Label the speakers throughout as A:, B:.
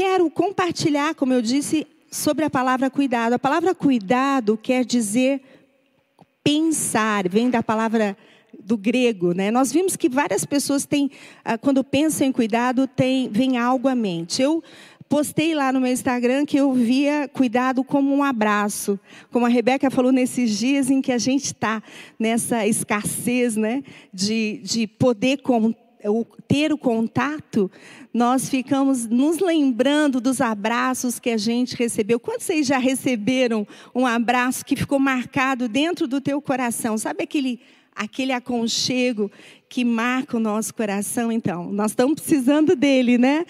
A: quero compartilhar, como eu disse, sobre a palavra cuidado. A palavra cuidado quer dizer pensar, vem da palavra do grego, né? Nós vimos que várias pessoas têm, ah, quando pensam em cuidado, tem, vem algo à mente. Eu postei lá no meu Instagram que eu via cuidado como um abraço. Como a Rebeca falou nesses dias em que a gente está nessa escassez né, de, de poder ter o contato, nós ficamos nos lembrando dos abraços que a gente recebeu. Quantos vocês já receberam um abraço que ficou marcado dentro do teu coração? Sabe aquele aquele aconchego que marca o nosso coração, então, nós estamos precisando dele, né?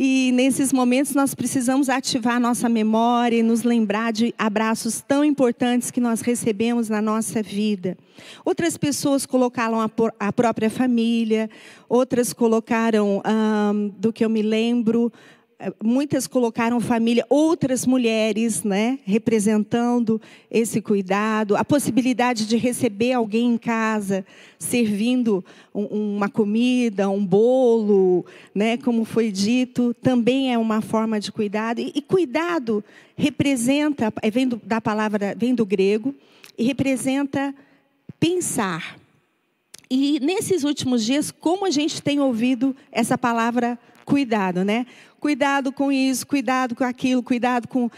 A: E nesses momentos nós precisamos ativar nossa memória e nos lembrar de abraços tão importantes que nós recebemos na nossa vida. Outras pessoas colocaram a, a própria família, outras colocaram, do que eu me lembro, muitas colocaram família, outras mulheres, né, representando esse cuidado, a possibilidade de receber alguém em casa, servindo um, uma comida, um bolo, né, como foi dito, também é uma forma de cuidado. E, e cuidado representa, é, vem do, da palavra, vem do grego, e representa pensar. E nesses últimos dias, como a gente tem ouvido essa palavra cuidado, né? Cuidado com isso, cuidado com aquilo, cuidado com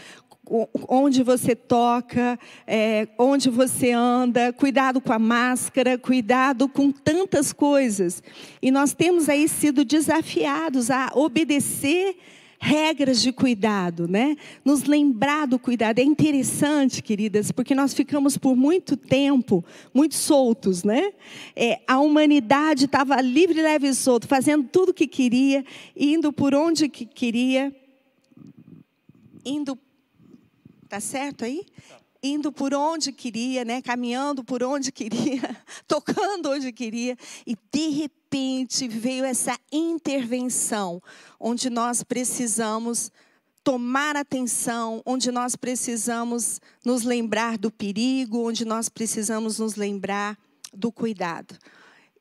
A: onde você toca, é, onde você anda, cuidado com a máscara, cuidado com tantas coisas. E nós temos aí sido desafiados a obedecer regras de cuidado, né? Nos lembrar do cuidado. É interessante, queridas, porque nós ficamos por muito tempo muito soltos, né? É, a humanidade estava livre, leve e solto, fazendo tudo o que queria, indo por onde que queria, indo. Tá certo aí? Indo por onde queria, né? caminhando por onde queria, tocando onde queria, e de repente veio essa intervenção, onde nós precisamos tomar atenção, onde nós precisamos nos lembrar do perigo, onde nós precisamos nos lembrar do cuidado.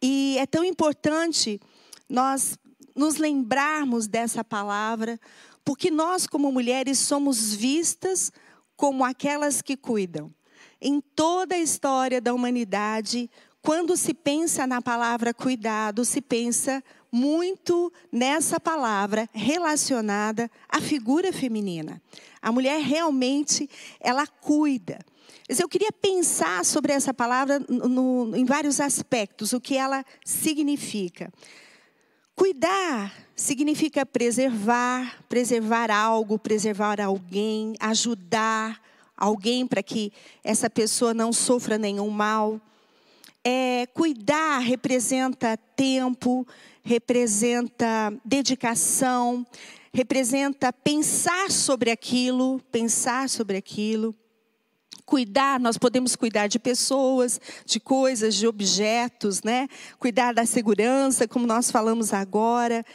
A: E é tão importante nós nos lembrarmos dessa palavra, porque nós, como mulheres, somos vistas como aquelas que cuidam. Em toda a história da humanidade, quando se pensa na palavra cuidado, se pensa muito nessa palavra relacionada à figura feminina. A mulher realmente, ela cuida. Mas eu queria pensar sobre essa palavra no, em vários aspectos, o que ela significa. Cuidar significa preservar, preservar algo, preservar alguém, ajudar alguém para que essa pessoa não sofra nenhum mal. É, cuidar representa tempo, representa dedicação, representa pensar sobre aquilo, pensar sobre aquilo cuidar, nós podemos cuidar de pessoas, de coisas, de objetos, né? Cuidar da segurança, como nós falamos agora.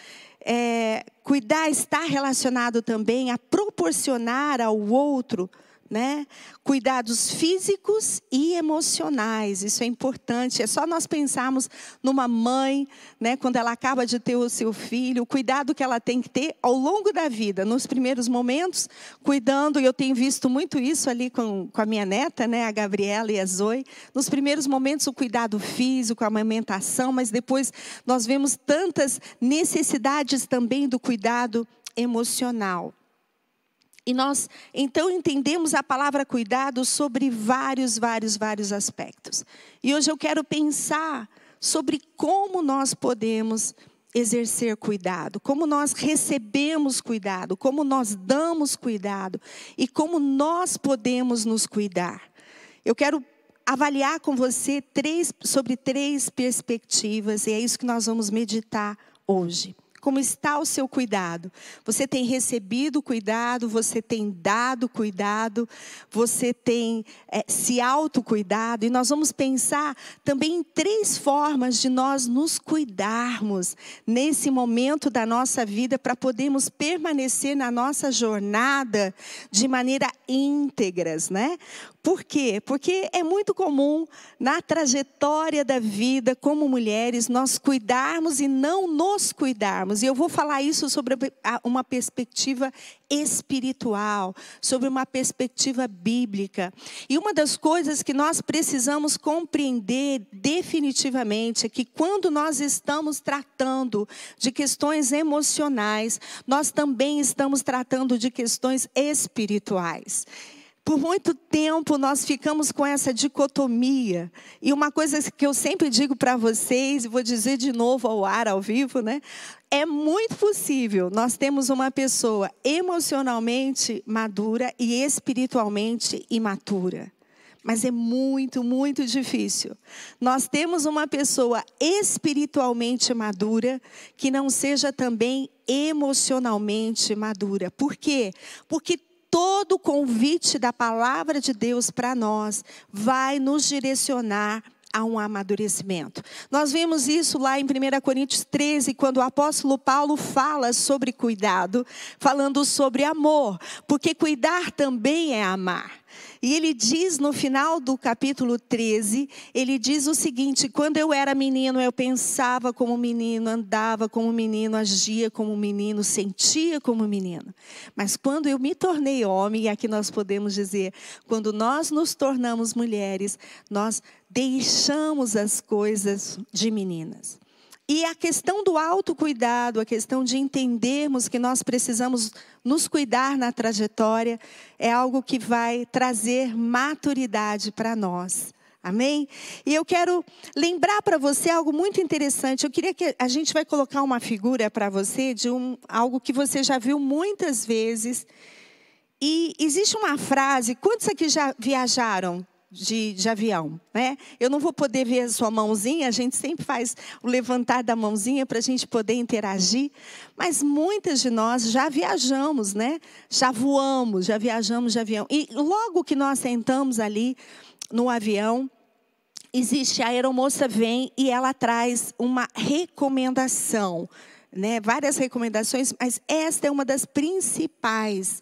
A: É, cuidar está relacionado também a proporcionar ao outro né? Cuidados físicos e emocionais, isso é importante. É só nós pensarmos numa mãe, né, quando ela acaba de ter o seu filho, o cuidado que ela tem que ter ao longo da vida, nos primeiros momentos, cuidando, e eu tenho visto muito isso ali com, com a minha neta, né, a Gabriela e a Zoe. Nos primeiros momentos, o cuidado físico, a amamentação, mas depois nós vemos tantas necessidades também do cuidado emocional. E nós então entendemos a palavra cuidado sobre vários, vários, vários aspectos. E hoje eu quero pensar sobre como nós podemos exercer cuidado, como nós recebemos cuidado, como nós damos cuidado e como nós podemos nos cuidar. Eu quero avaliar com você três, sobre três perspectivas e é isso que nós vamos meditar hoje. Como está o seu cuidado? Você tem recebido cuidado? Você tem dado cuidado? Você tem é, se autocuidado? E nós vamos pensar também em três formas de nós nos cuidarmos nesse momento da nossa vida para podermos permanecer na nossa jornada de maneira íntegras, né? Por quê? Porque é muito comum na trajetória da vida, como mulheres, nós cuidarmos e não nos cuidarmos. E eu vou falar isso sobre uma perspectiva espiritual, sobre uma perspectiva bíblica. E uma das coisas que nós precisamos compreender definitivamente é que quando nós estamos tratando de questões emocionais, nós também estamos tratando de questões espirituais. Por muito tempo nós ficamos com essa dicotomia. E uma coisa que eu sempre digo para vocês, e vou dizer de novo ao ar, ao vivo, né? É muito possível nós temos uma pessoa emocionalmente madura e espiritualmente imatura. Mas é muito, muito difícil. Nós temos uma pessoa espiritualmente madura que não seja também emocionalmente madura. Por quê? Porque todo o convite da palavra de Deus para nós vai nos direcionar a um amadurecimento. Nós vemos isso lá em 1 Coríntios 13, quando o apóstolo Paulo fala sobre cuidado, falando sobre amor, porque cuidar também é amar. E ele diz no final do capítulo 13, ele diz o seguinte: quando eu era menino, eu pensava como menino, andava como menino, agia como menino, sentia como menino. Mas quando eu me tornei homem, e aqui nós podemos dizer, quando nós nos tornamos mulheres, nós deixamos as coisas de meninas. E a questão do autocuidado, a questão de entendermos que nós precisamos nos cuidar na trajetória, é algo que vai trazer maturidade para nós. Amém? E eu quero lembrar para você algo muito interessante. Eu queria que a gente vai colocar uma figura para você de um, algo que você já viu muitas vezes. E existe uma frase, quantos aqui já viajaram de, de, avião, né? Eu não vou poder ver a sua mãozinha, a gente sempre faz o levantar da mãozinha para a gente poder interagir, mas muitas de nós já viajamos, né? Já voamos, já viajamos de avião. E logo que nós sentamos ali no avião, existe a aeromoça vem e ela traz uma recomendação, né? Várias recomendações, mas esta é uma das principais.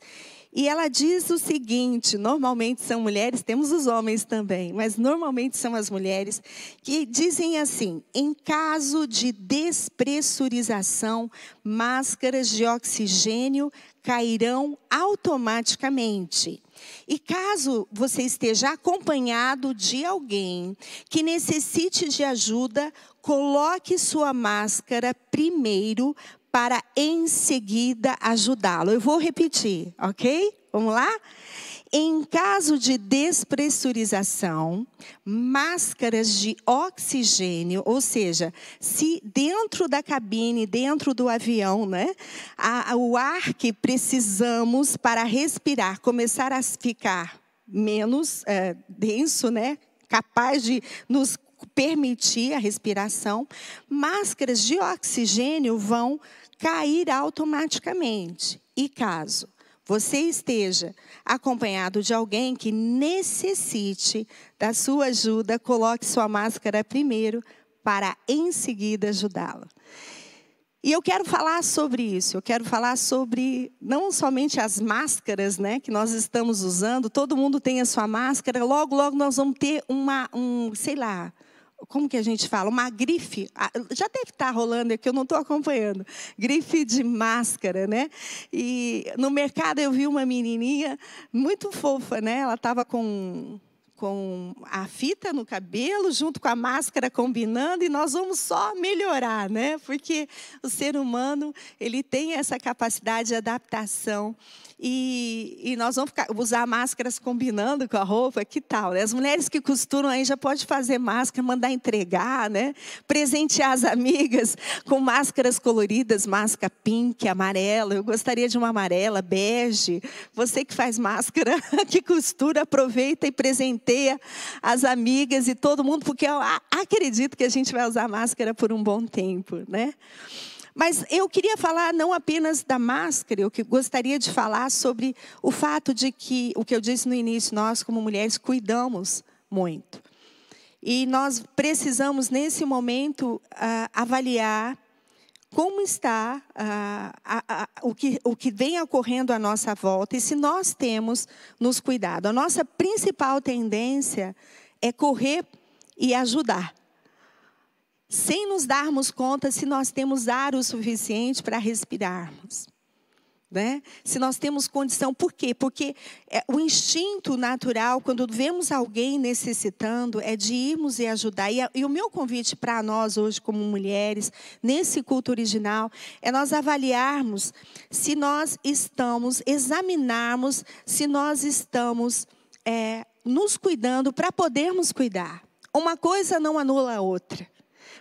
A: E ela diz o seguinte: normalmente são mulheres, temos os homens também, mas normalmente são as mulheres que dizem assim: em caso de despressurização, máscaras de oxigênio cairão automaticamente. E caso você esteja acompanhado de alguém que necessite de ajuda, coloque sua máscara primeiro para em seguida ajudá-lo. Eu vou repetir, ok? Vamos lá? Em caso de despressurização, máscaras de oxigênio, ou seja, se dentro da cabine, dentro do avião, né, a, o ar que precisamos para respirar começar a ficar menos é, denso, né, capaz de nos permitir a respiração, máscaras de oxigênio vão cair automaticamente. E caso você esteja acompanhado de alguém que necessite da sua ajuda, coloque sua máscara primeiro para em seguida ajudá-la. E eu quero falar sobre isso. Eu quero falar sobre não somente as máscaras, né, que nós estamos usando. Todo mundo tem a sua máscara. Logo, logo nós vamos ter uma, um, sei lá, como que a gente fala? Uma grife. Ah, já deve estar rolando aqui, eu não estou acompanhando. Grife de máscara, né? E no mercado eu vi uma menininha muito fofa, né? Ela estava com com a fita no cabelo, junto com a máscara combinando, e nós vamos só melhorar, né? Porque o ser humano, ele tem essa capacidade de adaptação. E, e nós vamos ficar, usar máscaras combinando com a roupa, que tal? Né? As mulheres que costuram aí já pode fazer máscara, mandar entregar, né? Presentear as amigas com máscaras coloridas, máscara pink, amarela. Eu gostaria de uma amarela, bege. Você que faz máscara, que costura, aproveita e presenteia as amigas e todo mundo, porque eu acredito que a gente vai usar máscara por um bom tempo, né? Mas eu queria falar não apenas da máscara, eu gostaria de falar sobre o fato de que, o que eu disse no início, nós como mulheres cuidamos muito. E nós precisamos, nesse momento, avaliar como está ah, a, a, o, que, o que vem ocorrendo à nossa volta e se nós temos nos cuidado. A nossa principal tendência é correr e ajudar sem nos darmos conta se nós temos ar o suficiente para respirarmos. Né? Se nós temos condição, por quê? Porque é, o instinto natural, quando vemos alguém necessitando, é de irmos e ajudar. E, e o meu convite para nós hoje, como mulheres, nesse culto original, é nós avaliarmos se nós estamos, examinarmos se nós estamos é, nos cuidando para podermos cuidar. Uma coisa não anula a outra.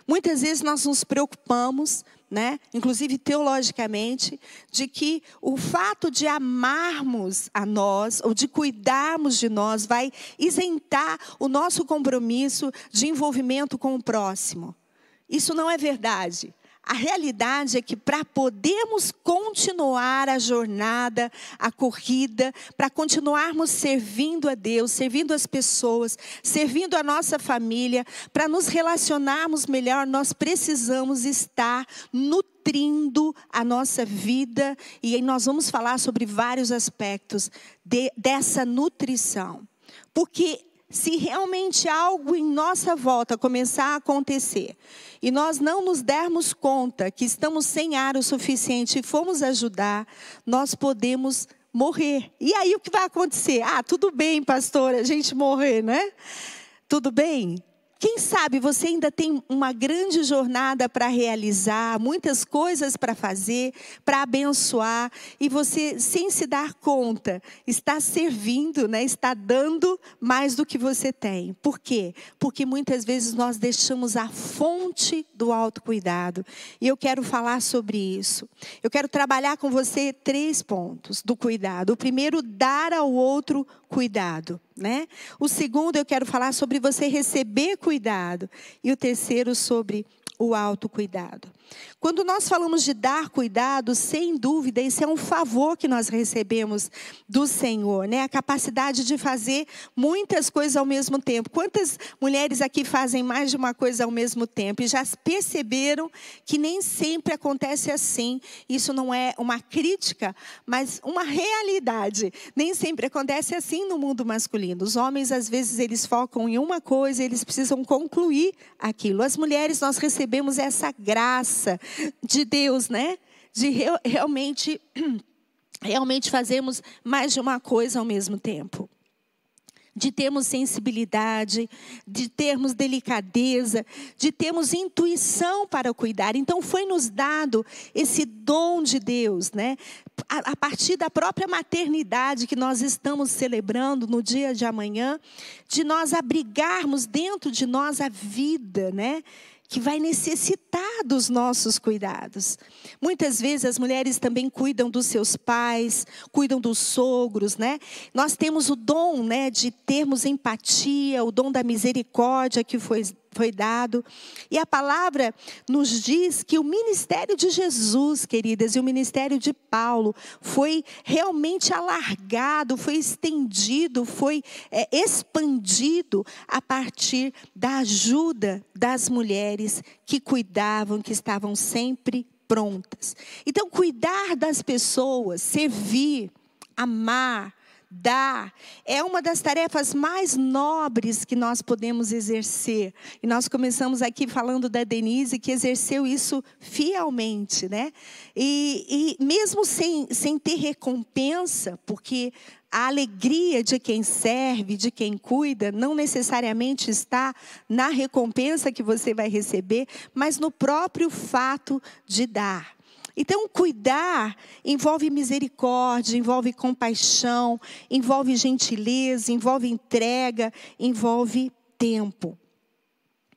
A: Muitas vezes nós nos preocupamos, né, inclusive teologicamente, de que o fato de amarmos a nós, ou de cuidarmos de nós, vai isentar o nosso compromisso de envolvimento com o próximo. Isso não é verdade. A realidade é que para podermos continuar a jornada, a corrida, para continuarmos servindo a Deus, servindo as pessoas, servindo a nossa família, para nos relacionarmos melhor, nós precisamos estar nutrindo a nossa vida e nós vamos falar sobre vários aspectos de, dessa nutrição. Porque se realmente algo em nossa volta começar a acontecer e nós não nos dermos conta que estamos sem ar o suficiente e fomos ajudar, nós podemos morrer. E aí o que vai acontecer? Ah, tudo bem, pastor, a gente morrer, né? Tudo bem? Quem sabe você ainda tem uma grande jornada para realizar, muitas coisas para fazer, para abençoar, e você, sem se dar conta, está servindo, né? está dando mais do que você tem. Por quê? Porque muitas vezes nós deixamos a fonte do autocuidado. E eu quero falar sobre isso. Eu quero trabalhar com você três pontos do cuidado. O primeiro, dar ao outro cuidado, né? O segundo eu quero falar sobre você receber cuidado e o terceiro sobre o autocuidado. Quando nós falamos de dar cuidado, sem dúvida, isso é um favor que nós recebemos do Senhor, né? A capacidade de fazer muitas coisas ao mesmo tempo. Quantas mulheres aqui fazem mais de uma coisa ao mesmo tempo e já perceberam que nem sempre acontece assim? Isso não é uma crítica, mas uma realidade. Nem sempre acontece assim no mundo masculino. Os homens, às vezes, eles focam em uma coisa, eles precisam concluir aquilo. As mulheres, nós recebemos essa graça de Deus, né? De realmente, realmente fazermos mais de uma coisa ao mesmo tempo de termos sensibilidade, de termos delicadeza, de termos intuição para cuidar. Então foi nos dado esse dom de Deus, né? A, partir da própria maternidade que nós estamos celebrando no dia de amanhã, de nós abrigarmos dentro de nós a vida, né? Que vai necessitar dos nossos cuidados. Muitas vezes as mulheres também cuidam dos seus pais, cuidam dos sogros, né? Nós temos o dom, né, de termos empatia, o dom da misericórdia que foi foi dado. E a palavra nos diz que o ministério de Jesus, queridas, e o ministério de Paulo foi realmente alargado, foi estendido, foi é, expandido a partir da ajuda das mulheres que cuidavam, que estavam sempre prontas. Então, cuidar das pessoas, servir, amar, dar é uma das tarefas mais nobres que nós podemos exercer. E nós começamos aqui falando da Denise, que exerceu isso fielmente, né? E, e mesmo sem, sem ter recompensa, porque a alegria de quem serve, de quem cuida, não necessariamente está na recompensa que você vai receber, mas no próprio fato de dar. Então, cuidar envolve misericórdia, envolve compaixão, envolve gentileza, envolve entrega, envolve tempo.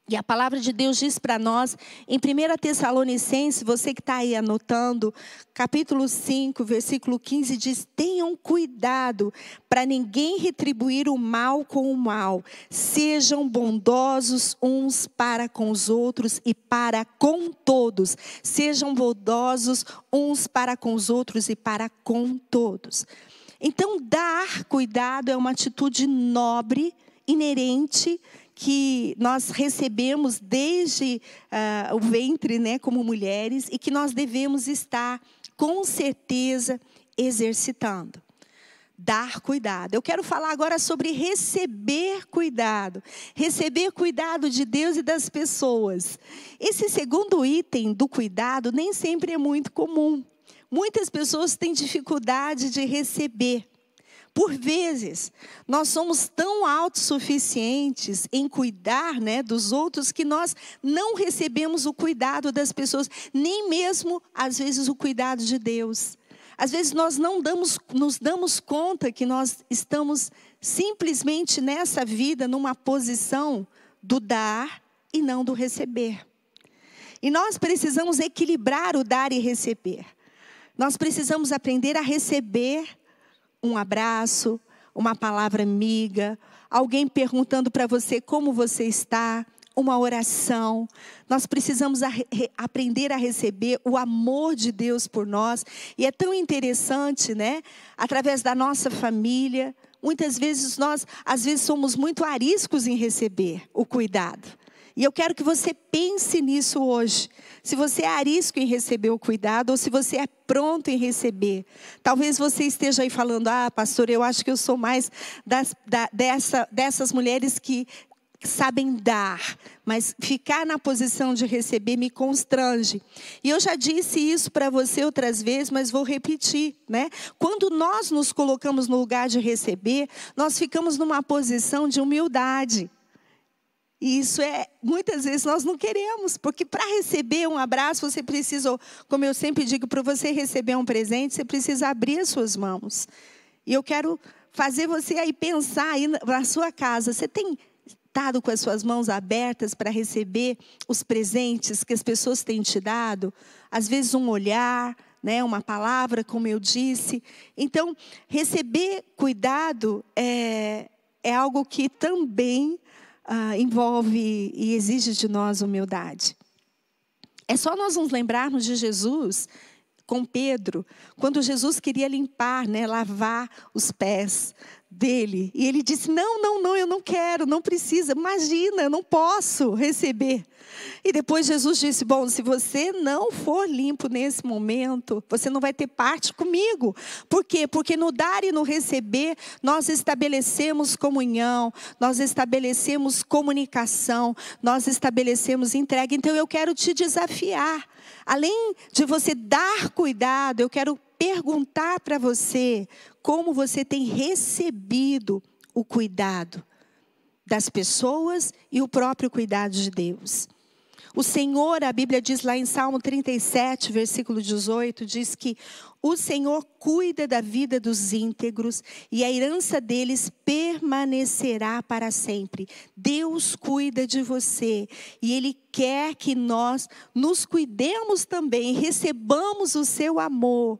A: E a palavra de Deus diz para nós, em 1 Tessalonicenses, você que está aí anotando, capítulo 5, versículo 15, diz: Tenham cuidado para ninguém retribuir o mal com o mal. Sejam bondosos uns para com os outros e para com todos. Sejam bondosos uns para com os outros e para com todos. Então, dar cuidado é uma atitude nobre, inerente que nós recebemos desde uh, o ventre, né, como mulheres, e que nós devemos estar com certeza exercitando. Dar cuidado. Eu quero falar agora sobre receber cuidado. Receber cuidado de Deus e das pessoas. Esse segundo item do cuidado nem sempre é muito comum. Muitas pessoas têm dificuldade de receber. Por vezes, nós somos tão autossuficientes em cuidar né, dos outros que nós não recebemos o cuidado das pessoas, nem mesmo, às vezes, o cuidado de Deus. Às vezes, nós não damos, nos damos conta que nós estamos simplesmente nessa vida numa posição do dar e não do receber. E nós precisamos equilibrar o dar e receber. Nós precisamos aprender a receber um abraço, uma palavra amiga, alguém perguntando para você como você está, uma oração. Nós precisamos a, re, aprender a receber o amor de Deus por nós. E é tão interessante, né? Através da nossa família, muitas vezes nós, às vezes, somos muito ariscos em receber o cuidado. E eu quero que você pense nisso hoje. Se você é arisco em receber o cuidado ou se você é pronto em receber. Talvez você esteja aí falando: ah, pastor, eu acho que eu sou mais das, da, dessa, dessas mulheres que sabem dar, mas ficar na posição de receber me constrange. E eu já disse isso para você outras vezes, mas vou repetir, né? Quando nós nos colocamos no lugar de receber, nós ficamos numa posição de humildade. E isso é, muitas vezes nós não queremos, porque para receber um abraço, você precisa, como eu sempre digo, para você receber um presente, você precisa abrir as suas mãos. E eu quero fazer você aí pensar aí na sua casa, você tem estado com as suas mãos abertas para receber os presentes que as pessoas têm te dado? Às vezes um olhar, né, uma palavra, como eu disse. Então, receber cuidado é, é algo que também ah, envolve e exige de nós humildade. É só nós nos lembrarmos de Jesus com Pedro, quando Jesus queria limpar, né, lavar os pés dele. E ele disse: Não, não, não, eu não quero, não precisa. Imagina, eu não posso receber. E depois Jesus disse: Bom, se você não for limpo nesse momento, você não vai ter parte comigo. Por quê? Porque no dar e no receber, nós estabelecemos comunhão, nós estabelecemos comunicação, nós estabelecemos entrega. Então eu quero te desafiar. Além de você dar cuidado, eu quero perguntar para você como você tem recebido o cuidado das pessoas e o próprio cuidado de Deus. O Senhor, a Bíblia diz lá em Salmo 37, versículo 18, diz que o Senhor cuida da vida dos íntegros e a herança deles permanecerá para sempre. Deus cuida de você e Ele quer que nós nos cuidemos também, recebamos o seu amor,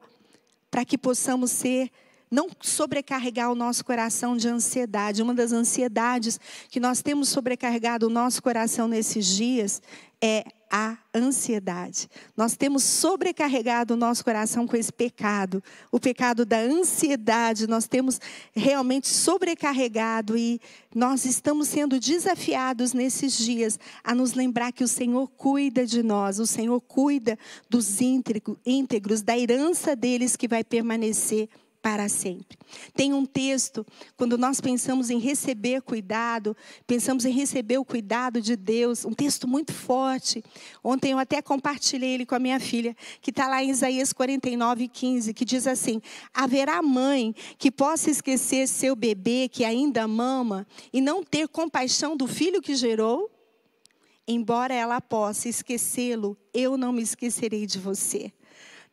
A: para que possamos ser não sobrecarregar o nosso coração de ansiedade. Uma das ansiedades que nós temos sobrecarregado o nosso coração nesses dias é a ansiedade. Nós temos sobrecarregado o nosso coração com esse pecado, o pecado da ansiedade. Nós temos realmente sobrecarregado e nós estamos sendo desafiados nesses dias a nos lembrar que o Senhor cuida de nós, o Senhor cuida dos íntegros, da herança deles que vai permanecer para sempre. Tem um texto, quando nós pensamos em receber cuidado, pensamos em receber o cuidado de Deus, um texto muito forte. Ontem eu até compartilhei ele com a minha filha, que está lá em Isaías 49, 15, que diz assim: Haverá mãe que possa esquecer seu bebê que ainda mama e não ter compaixão do filho que gerou? Embora ela possa esquecê-lo, eu não me esquecerei de você.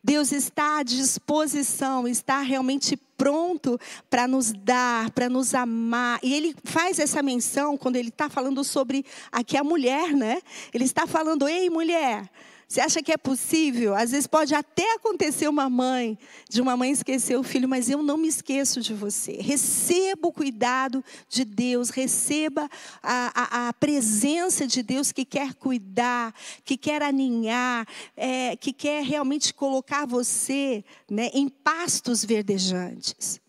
A: Deus está à disposição, está realmente pronto para nos dar, para nos amar. E ele faz essa menção quando ele está falando sobre aqui a mulher, né? Ele está falando: ei, mulher. Você acha que é possível? Às vezes pode até acontecer uma mãe, de uma mãe esquecer o filho, mas eu não me esqueço de você. Receba o cuidado de Deus, receba a, a, a presença de Deus que quer cuidar, que quer aninhar, é, que quer realmente colocar você né, em pastos verdejantes.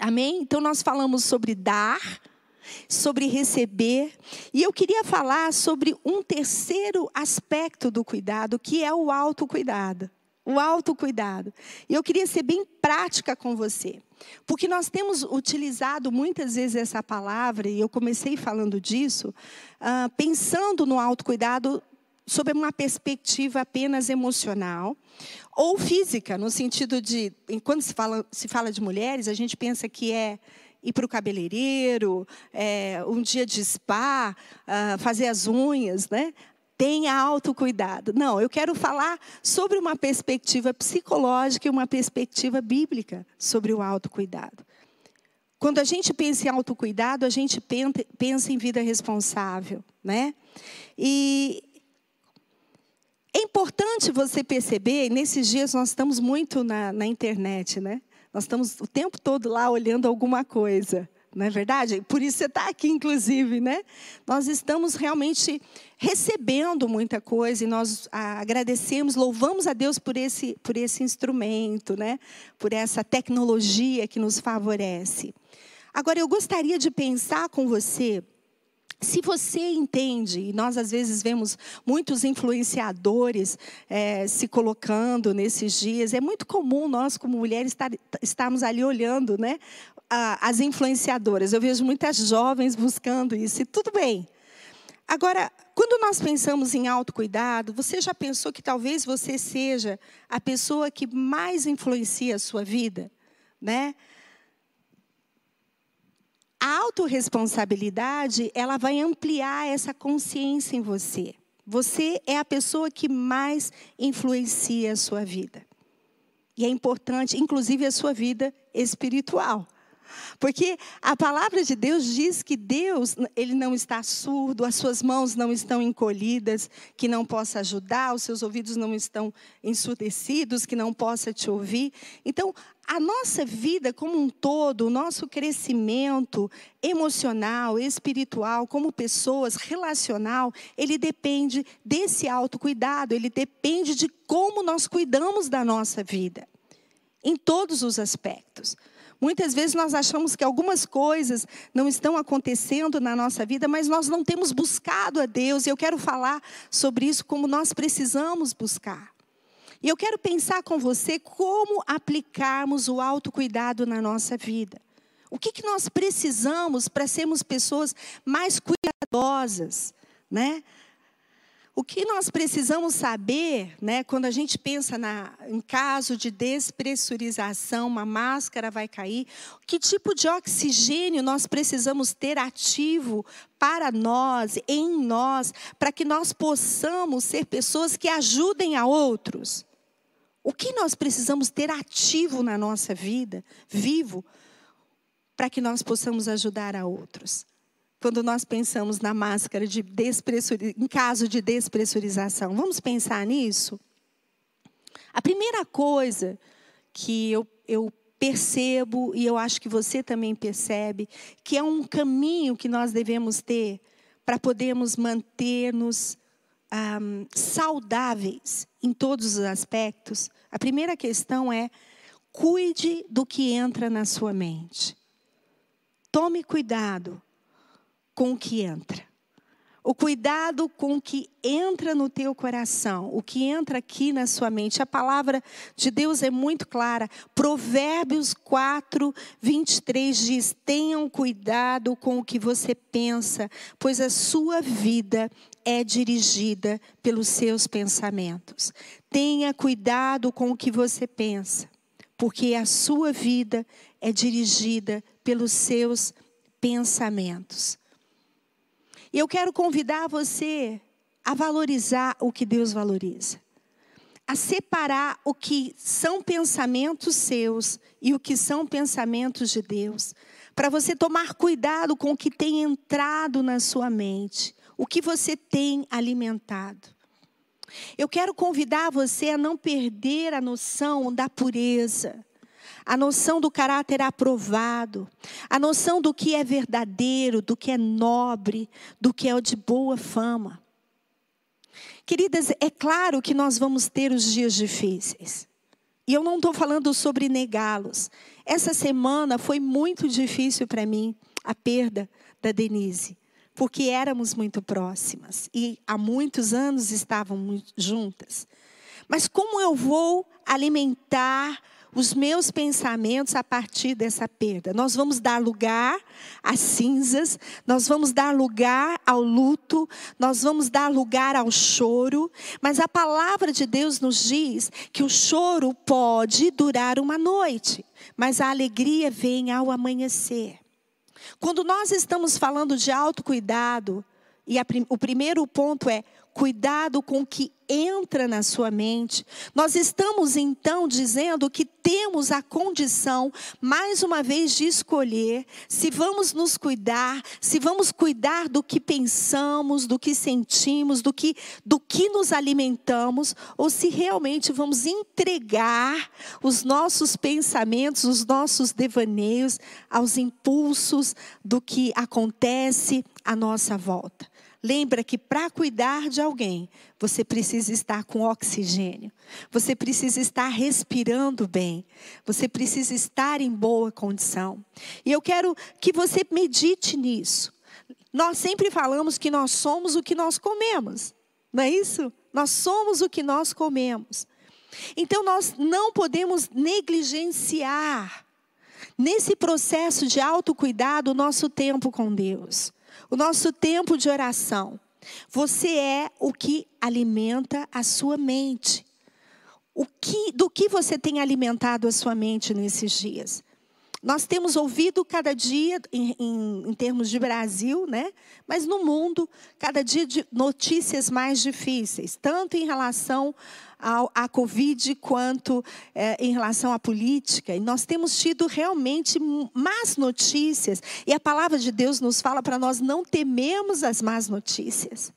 A: Amém? Então nós falamos sobre dar, sobre receber. E eu queria falar sobre um terceiro aspecto do cuidado, que é o autocuidado. O autocuidado. E eu queria ser bem prática com você. Porque nós temos utilizado muitas vezes essa palavra, e eu comecei falando disso, uh, pensando no autocuidado sob uma perspectiva apenas emocional ou física, no sentido de, quando se fala, se fala de mulheres, a gente pensa que é ir para o cabeleireiro, é, um dia de spa, uh, fazer as unhas, né? Tenha autocuidado. Não, eu quero falar sobre uma perspectiva psicológica e uma perspectiva bíblica sobre o autocuidado. Quando a gente pensa em autocuidado, a gente pensa em vida responsável, né? E é importante você perceber, nesses dias nós estamos muito na, na internet, né? Nós estamos o tempo todo lá olhando alguma coisa. Não é verdade? Por isso você está aqui, inclusive, né? Nós estamos realmente recebendo muita coisa e nós agradecemos, louvamos a Deus por esse, por esse instrumento, né? Por essa tecnologia que nos favorece. Agora, eu gostaria de pensar com você se você entende, e nós às vezes vemos muitos influenciadores é, se colocando nesses dias, é muito comum nós, como mulheres, estar, estarmos ali olhando né, as influenciadoras. Eu vejo muitas jovens buscando isso, e tudo bem. Agora, quando nós pensamos em autocuidado, você já pensou que talvez você seja a pessoa que mais influencia a sua vida? Né? A autorresponsabilidade, ela vai ampliar essa consciência em você. Você é a pessoa que mais influencia a sua vida. E é importante, inclusive, a sua vida espiritual. Porque a palavra de Deus diz que Deus, ele não está surdo, as suas mãos não estão encolhidas, que não possa ajudar, os seus ouvidos não estão ensurdecidos, que não possa te ouvir. Então, a nossa vida como um todo, o nosso crescimento emocional, espiritual, como pessoas, relacional, ele depende desse autocuidado, ele depende de como nós cuidamos da nossa vida, em todos os aspectos. Muitas vezes nós achamos que algumas coisas não estão acontecendo na nossa vida, mas nós não temos buscado a Deus, e eu quero falar sobre isso como nós precisamos buscar. E eu quero pensar com você como aplicarmos o autocuidado na nossa vida. O que, que nós precisamos para sermos pessoas mais cuidadosas, né? O que nós precisamos saber, né, quando a gente pensa na, em caso de despressurização, uma máscara vai cair, que tipo de oxigênio nós precisamos ter ativo para nós, em nós, para que nós possamos ser pessoas que ajudem a outros? O que nós precisamos ter ativo na nossa vida, vivo, para que nós possamos ajudar a outros? Quando nós pensamos na máscara de em caso de despressurização. Vamos pensar nisso? A primeira coisa que eu, eu percebo, e eu acho que você também percebe, que é um caminho que nós devemos ter para podermos manter-nos um, saudáveis em todos os aspectos. A primeira questão é: cuide do que entra na sua mente. Tome cuidado com o que entra. O cuidado com o que entra no teu coração, o que entra aqui na sua mente. A palavra de Deus é muito clara. Provérbios 4, 23 diz: Tenham cuidado com o que você pensa, pois a sua vida é dirigida pelos seus pensamentos. Tenha cuidado com o que você pensa, porque a sua vida é dirigida pelos seus pensamentos. E eu quero convidar você a valorizar o que Deus valoriza. A separar o que são pensamentos seus e o que são pensamentos de Deus. Para você tomar cuidado com o que tem entrado na sua mente, o que você tem alimentado. Eu quero convidar você a não perder a noção da pureza a noção do caráter aprovado, a noção do que é verdadeiro, do que é nobre, do que é de boa fama. Queridas, é claro que nós vamos ter os dias difíceis. E eu não estou falando sobre negá-los. Essa semana foi muito difícil para mim. a perda da Denise, porque éramos muito próximas e há muitos anos estávamos juntas. Mas como eu vou alimentar os meus pensamentos a partir dessa perda. Nós vamos dar lugar às cinzas, nós vamos dar lugar ao luto, nós vamos dar lugar ao choro, mas a palavra de Deus nos diz que o choro pode durar uma noite, mas a alegria vem ao amanhecer. Quando nós estamos falando de autocuidado, e a, o primeiro ponto é cuidado com o que entra na sua mente. Nós estamos então dizendo que temos a condição, mais uma vez, de escolher se vamos nos cuidar, se vamos cuidar do que pensamos, do que sentimos, do que, do que nos alimentamos, ou se realmente vamos entregar os nossos pensamentos, os nossos devaneios aos impulsos do que acontece à nossa volta. Lembra que para cuidar de alguém, você precisa estar com oxigênio. Você precisa estar respirando bem. Você precisa estar em boa condição. E eu quero que você medite nisso. Nós sempre falamos que nós somos o que nós comemos. Não é isso? Nós somos o que nós comemos. Então nós não podemos negligenciar nesse processo de autocuidado o nosso tempo com Deus o nosso tempo de oração. Você é o que alimenta a sua mente. O que, do que você tem alimentado a sua mente nesses dias? Nós temos ouvido cada dia, em, em, em, termos de Brasil, né? mas no mundo, cada dia de notícias mais difíceis, tanto em relação ao, à Covid quanto é, em relação à política. E nós temos tido realmente más notícias. E a palavra de Deus nos fala para nós não tememos as más notícias.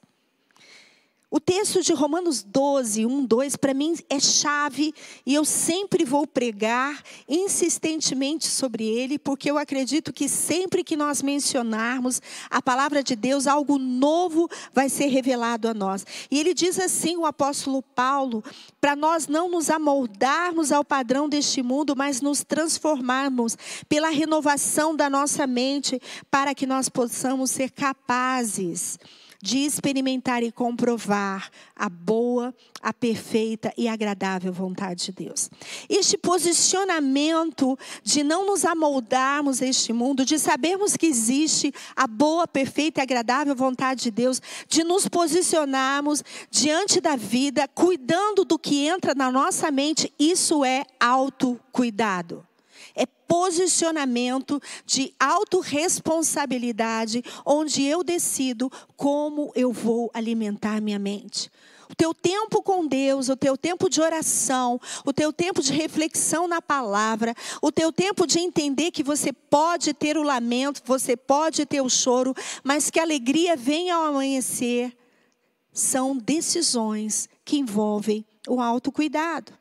A: O texto de Romanos 12, 1, 2, para mim é chave e eu sempre vou pregar insistentemente sobre ele, porque eu acredito que sempre que nós mencionarmos a palavra de Deus, algo novo vai ser revelado a nós. E ele diz assim, o apóstolo Paulo, para nós não nos amoldarmos ao padrão deste mundo, mas nos transformarmos pela renovação da nossa mente, para que nós possamos ser capazes de experimentar e comprovar a boa, a perfeita e agradável vontade de Deus. Este posicionamento de não nos amoldarmos a este mundo, de sabermos que existe a boa, perfeita e agradável vontade de Deus, de nos posicionarmos diante da vida, cuidando do que entra na nossa mente, isso é autocuidado é posicionamento de autorresponsabilidade, onde eu decido como eu vou alimentar minha mente. O teu tempo com Deus, o teu tempo de oração, o teu tempo de reflexão na palavra, o teu tempo de entender que você pode ter o lamento, você pode ter o choro, mas que a alegria vem ao amanhecer, são decisões que envolvem o autocuidado.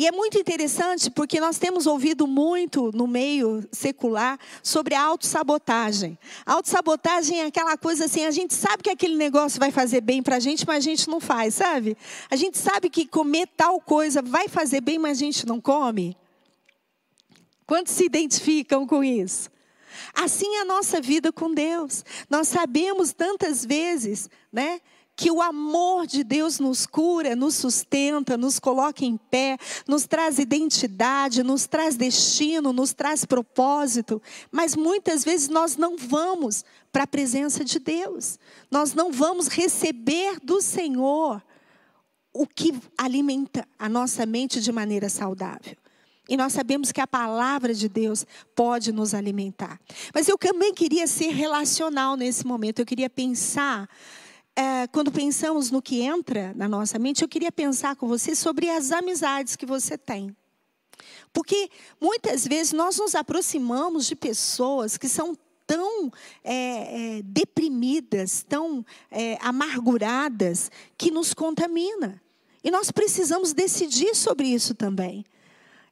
A: E é muito interessante porque nós temos ouvido muito no meio secular sobre a autossabotagem. A autossabotagem é aquela coisa assim, a gente sabe que aquele negócio vai fazer bem para a gente, mas a gente não faz, sabe? A gente sabe que comer tal coisa vai fazer bem, mas a gente não come. Quantos se identificam com isso? Assim é a nossa vida com Deus. Nós sabemos tantas vezes, né? Que o amor de Deus nos cura, nos sustenta, nos coloca em pé, nos traz identidade, nos traz destino, nos traz propósito, mas muitas vezes nós não vamos para a presença de Deus, nós não vamos receber do Senhor o que alimenta a nossa mente de maneira saudável. E nós sabemos que a palavra de Deus pode nos alimentar. Mas eu também queria ser relacional nesse momento. Eu queria pensar é, quando pensamos no que entra na nossa mente, eu queria pensar com você sobre as amizades que você tem. Porque muitas vezes nós nos aproximamos de pessoas que são tão é, é, deprimidas, tão é, amarguradas, que nos contamina. E nós precisamos decidir sobre isso também.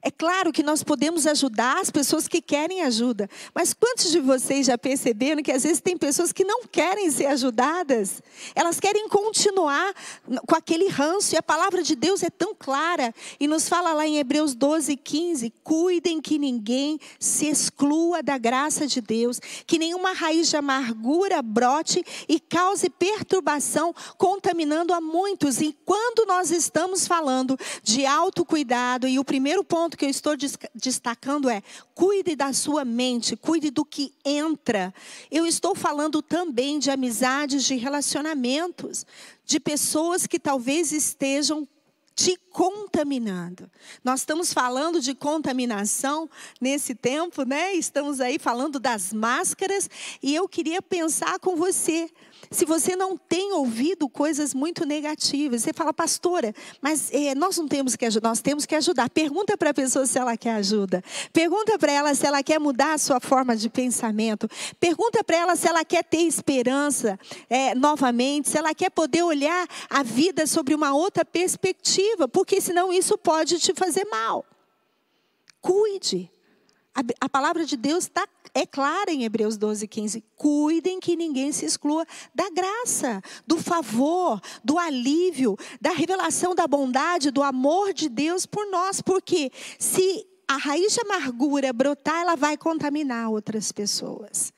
A: É claro que nós podemos ajudar as pessoas que querem ajuda, mas quantos de vocês já perceberam que às vezes tem pessoas que não querem ser ajudadas? Elas querem continuar com aquele ranço, e a palavra de Deus é tão clara, e nos fala lá em Hebreus 12, 15: cuidem que ninguém se exclua da graça de Deus, que nenhuma raiz de amargura brote e cause perturbação, contaminando a muitos. E quando nós estamos falando de autocuidado, e o primeiro ponto, ponto que eu estou destacando é: cuide da sua mente, cuide do que entra. Eu estou falando também de amizades, de relacionamentos, de pessoas que talvez estejam te contaminando. Nós estamos falando de contaminação nesse tempo, né? Estamos aí falando das máscaras e eu queria pensar com você. Se você não tem ouvido coisas muito negativas, você fala, pastora, mas é, nós não temos que ajudar, nós temos que ajudar. Pergunta para a pessoa se ela quer ajuda. Pergunta para ela se ela quer mudar a sua forma de pensamento. Pergunta para ela se ela quer ter esperança é, novamente, se ela quer poder olhar a vida sobre uma outra perspectiva, porque senão isso pode te fazer mal. Cuide. A, a palavra de Deus está é clara em Hebreus 12, 15. Cuidem que ninguém se exclua da graça, do favor, do alívio, da revelação da bondade, do amor de Deus por nós. Porque se a raiz de amargura brotar, ela vai contaminar outras pessoas.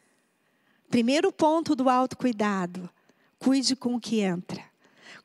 A: Primeiro ponto do autocuidado: cuide com o que entra.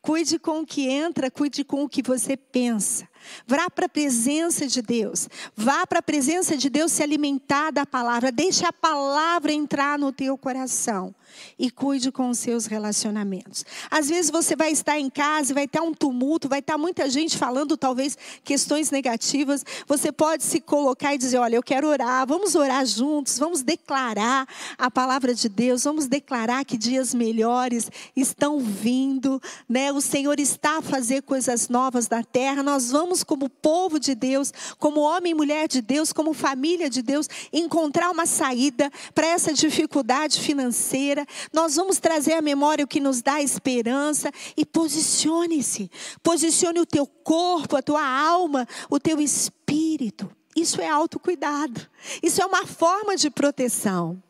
A: Cuide com o que entra, cuide com o que você pensa. Vá para a presença de Deus. Vá para a presença de Deus se alimentar da palavra. Deixe a palavra entrar no teu coração. E cuide com os seus relacionamentos. Às vezes você vai estar em casa vai ter um tumulto, vai estar muita gente falando talvez questões negativas. Você pode se colocar e dizer: Olha, eu quero orar, vamos orar juntos, vamos declarar a palavra de Deus, vamos declarar que dias melhores estão vindo, né? O Senhor está a fazer coisas novas na terra. Nós vamos como povo de Deus, como homem e mulher de Deus, como família de Deus, encontrar uma saída para essa dificuldade financeira. Nós vamos trazer à memória o que nos dá esperança e posicione-se. Posicione o teu corpo, a tua alma, o teu espírito. Isso é autocuidado. Isso é uma forma de proteção.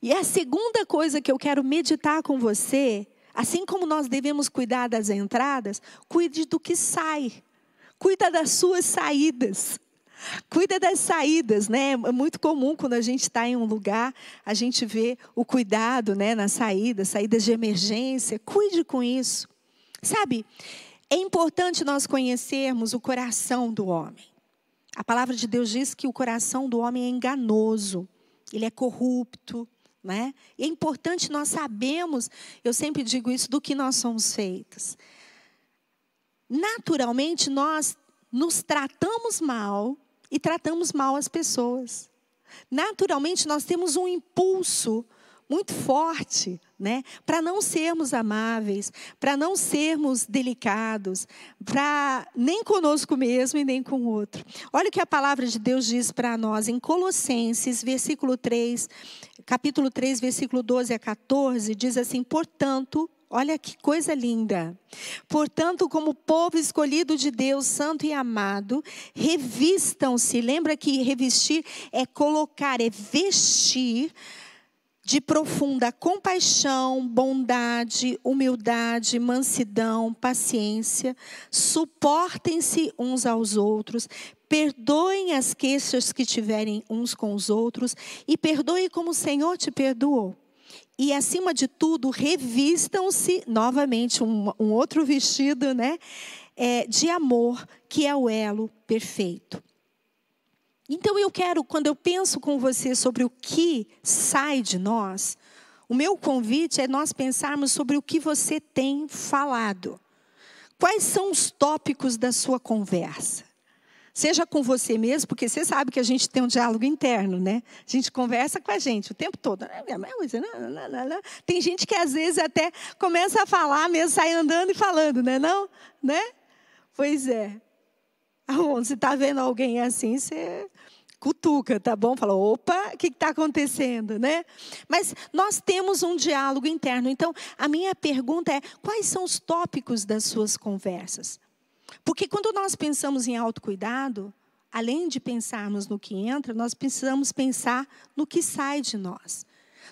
A: E a segunda coisa que eu quero meditar com você Assim como nós devemos cuidar das entradas, cuide do que sai. Cuida das suas saídas. Cuida das saídas, né? É muito comum quando a gente está em um lugar, a gente vê o cuidado, né, na saída, saídas de emergência. Cuide com isso. Sabe? É importante nós conhecermos o coração do homem. A palavra de Deus diz que o coração do homem é enganoso, ele é corrupto, né? E é importante nós sabemos, eu sempre digo isso, do que nós somos feitos. Naturalmente, nós nos tratamos mal e tratamos mal as pessoas. Naturalmente, nós temos um impulso muito forte, né? Para não sermos amáveis, para não sermos delicados, para nem conosco mesmo e nem com o outro. Olha o que a palavra de Deus diz para nós em Colossenses, versículo 3, capítulo 3, versículo 12 a 14, diz assim: "Portanto, Olha que coisa linda. Portanto, como povo escolhido de Deus, santo e amado, revistam-se. Lembra que revestir é colocar, é vestir de profunda compaixão, bondade, humildade, mansidão, paciência, suportem-se uns aos outros, perdoem as queixas que tiverem uns com os outros e perdoe como o Senhor te perdoou. E acima de tudo, revistam-se novamente um, um, outro vestido, né, é, de amor, que é o elo perfeito. Então eu quero, quando eu penso com você sobre o que sai de nós, o meu convite é nós pensarmos sobre o que você tem falado. Quais são os tópicos da sua conversa? Seja com você mesmo, porque você sabe que a gente tem um diálogo interno, né? A gente conversa com a gente o tempo todo. Tem gente que às vezes até começa a falar mesmo, sai andando e falando, né? Não? Né? Pois é. Você está vendo alguém assim, você cutuca, tá bom? Fala, opa, o que está acontecendo, né? Mas nós temos um diálogo interno. Então, a minha pergunta é: quais são os tópicos das suas conversas? Porque quando nós pensamos em autocuidado, além de pensarmos no que entra, nós precisamos pensar no que sai de nós.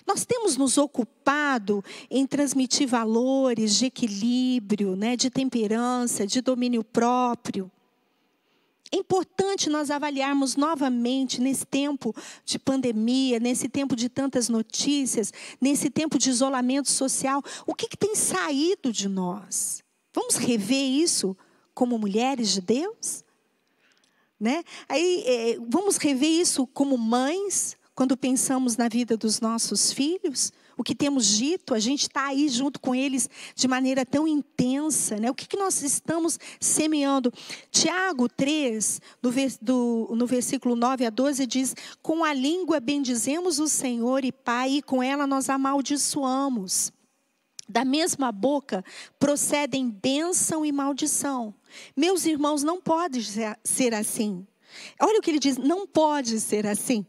A: Nós temos nos ocupado em transmitir valores de equilíbrio, né, de temperança, de domínio próprio. É importante nós avaliarmos novamente nesse tempo de pandemia, nesse tempo de tantas notícias, nesse tempo de isolamento social, o que, que tem saído de nós? Vamos rever isso como mulheres de Deus? Né? Aí, é, vamos rever isso como mães, quando pensamos na vida dos nossos filhos, o que temos dito, a gente está aí junto com eles de maneira tão intensa. Né? O que, que nós estamos semeando? Tiago 3, no, do, no versículo 9 a 12, diz: Com a língua bendizemos o Senhor e Pai, e com ela nós amaldiçoamos. Da mesma boca procedem bênção e maldição. Meus irmãos, não pode ser assim. Olha o que ele diz: não pode ser assim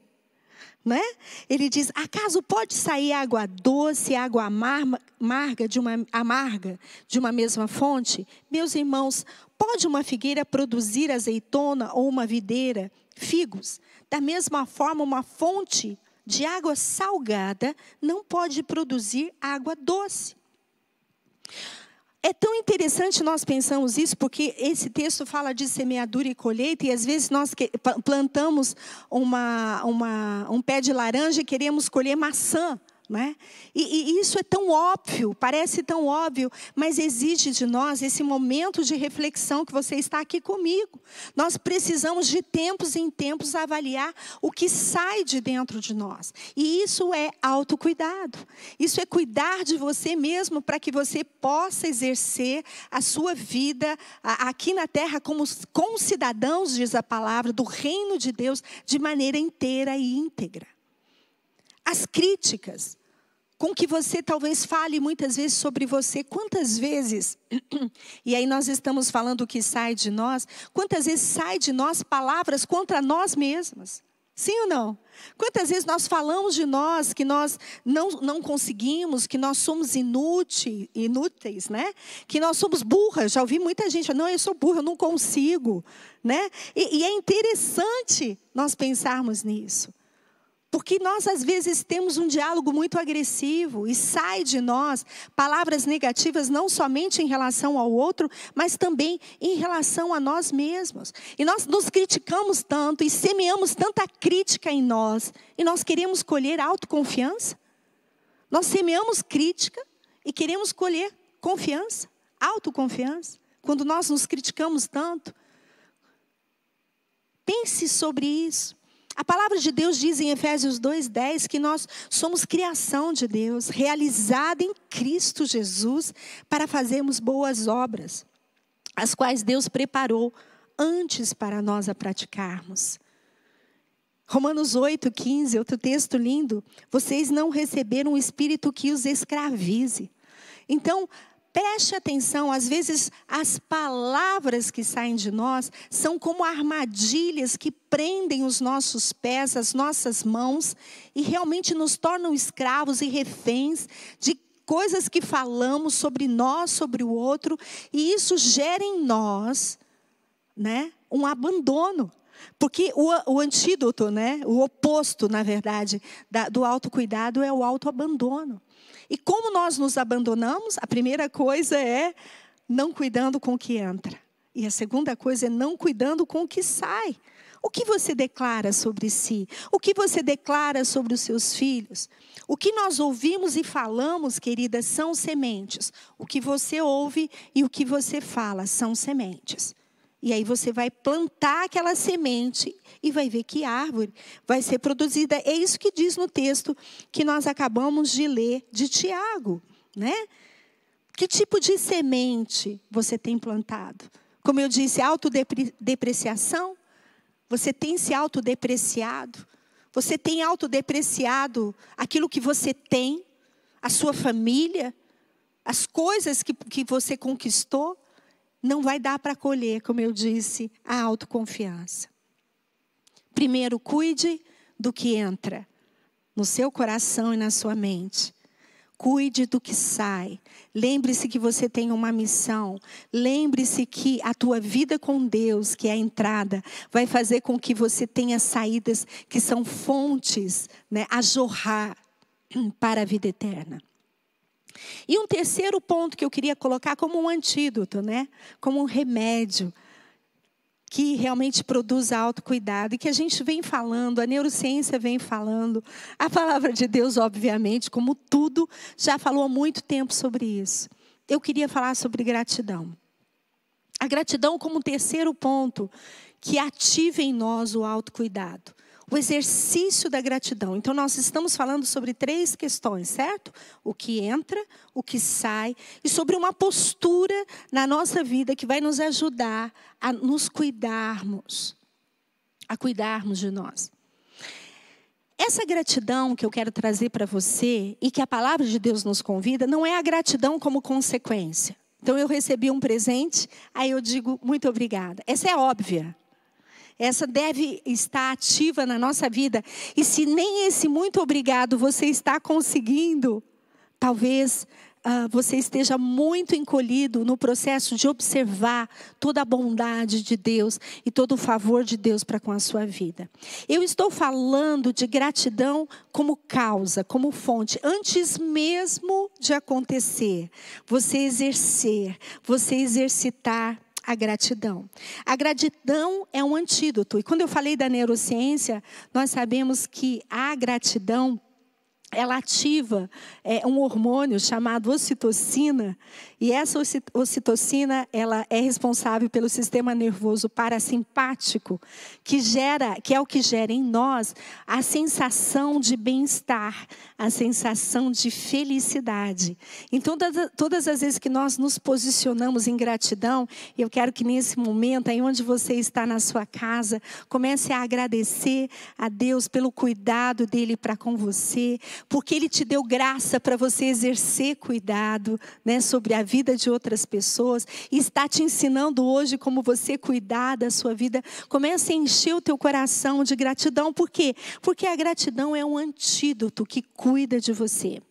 A: né? Ele diz: acaso pode sair água doce, água amarga de uma amarga de uma mesma fonte? Meus irmãos, pode uma figueira produzir azeitona ou uma videira figos? Da mesma forma, uma fonte de água salgada não pode produzir água doce. É tão interessante nós pensamos isso, porque esse texto fala de semeadura e colheita, e às vezes nós plantamos uma, uma, um pé de laranja e queremos colher maçã. Né? E, e, isso é tão óbvio, parece tão óbvio, mas exige de nós esse momento de reflexão que você está aqui comigo. Nós precisamos de tempos em tempos avaliar o que sai de dentro de nós. E isso é autocuidado. Isso é cuidar de você mesmo para que você possa exercer a sua vida aqui na terra como cidadãos, diz a palavra, do reino de Deus de maneira inteira e íntegra. As críticas, com que você talvez fale muitas vezes sobre você. Quantas vezes, e aí nós estamos falando o que sai de nós, quantas vezes sai de nós palavras contra nós mesmas? Sim ou não? Quantas vezes nós falamos de nós que nós não, não conseguimos, que nós somos inúteis, inúteis, né? Que nós somos burras. Já ouvi muita gente falar, não, eu sou burra, eu não consigo, né? E, e é interessante nós pensarmos nisso. Porque nós, às vezes, temos um diálogo muito agressivo e sai de nós palavras negativas, não somente em relação ao outro, mas também em relação a nós mesmos. E nós nos criticamos tanto e semeamos tanta crítica em nós, e nós queremos colher autoconfiança. Nós semeamos crítica e queremos colher confiança, autoconfiança, quando nós nos criticamos tanto. Pense sobre isso. A palavra de Deus diz em Efésios 2:10 que nós somos criação de Deus, realizada em Cristo Jesus para fazermos boas obras, as quais Deus preparou antes para nós a praticarmos. Romanos 8, 15, outro texto lindo. Vocês não receberam um espírito que os escravize. Então, Preste atenção, às vezes as palavras que saem de nós são como armadilhas que prendem os nossos pés, as nossas mãos e realmente nos tornam escravos e reféns de coisas que falamos sobre nós, sobre o outro, e isso gera em nós, né, um abandono. Porque o, o antídoto, né, o oposto, na verdade, da, do autocuidado é o autoabandono. E como nós nos abandonamos? A primeira coisa é não cuidando com o que entra. E a segunda coisa é não cuidando com o que sai. O que você declara sobre si? O que você declara sobre os seus filhos? O que nós ouvimos e falamos, querida, são sementes. O que você ouve e o que você fala são sementes. E aí você vai plantar aquela semente e vai ver que árvore vai ser produzida. É isso que diz no texto que nós acabamos de ler de Tiago, né? Que tipo de semente você tem plantado? Como eu disse, autodepreciação? Você tem se autodepreciado? Você tem autodepreciado aquilo que você tem, a sua família, as coisas que, que você conquistou? Não vai dar para colher, como eu disse, a autoconfiança. Primeiro, cuide do que entra no seu coração e na sua mente. Cuide do que sai. Lembre-se que você tem uma missão. Lembre-se que a tua vida com Deus, que é a entrada, vai fazer com que você tenha saídas que são fontes né, a jorrar para a vida eterna. E um terceiro ponto que eu queria colocar como um antídoto, né? Como um remédio que realmente produz autocuidado e que a gente vem falando, a neurociência vem falando, a palavra de Deus, obviamente, como tudo, já falou há muito tempo sobre isso. Eu queria falar sobre gratidão. A gratidão como um terceiro ponto que ativa em nós o autocuidado o exercício da gratidão. Então, nós estamos falando sobre três questões, certo? O que entra, o que sai, e sobre uma postura na nossa vida que vai nos ajudar a nos cuidarmos, a cuidarmos de nós. Essa gratidão que eu quero trazer para você e que a palavra de Deus nos convida, não é a gratidão como consequência. Então, eu recebi um presente, aí eu digo muito obrigada. Essa é óbvia essa deve estar ativa na nossa vida. E se nem esse muito obrigado você está conseguindo, talvez uh, você esteja muito encolhido no processo de observar toda a bondade de Deus e todo o favor de Deus para com a sua vida. Eu estou falando de gratidão como causa, como fonte, antes mesmo de acontecer, você exercer, você exercitar a gratidão. A gratidão é um antídoto. E quando eu falei da neurociência, nós sabemos que a gratidão ela ativa é, um hormônio chamado ocitocina e essa ocitocina ela é responsável pelo sistema nervoso parasimpático que gera que é o que gera em nós a sensação de bem-estar a sensação de felicidade. Então todas, as vezes que nós nos posicionamos em gratidão eu quero que nesse momento aí onde você está na sua casa comece a agradecer a Deus pelo cuidado dele para com você porque Ele te deu graça para você exercer cuidado né, sobre a vida de outras pessoas e está te ensinando hoje como você cuidar da sua vida. Comece a encher o teu coração de gratidão. Por quê? Porque a gratidão é um antídoto que cuida de você.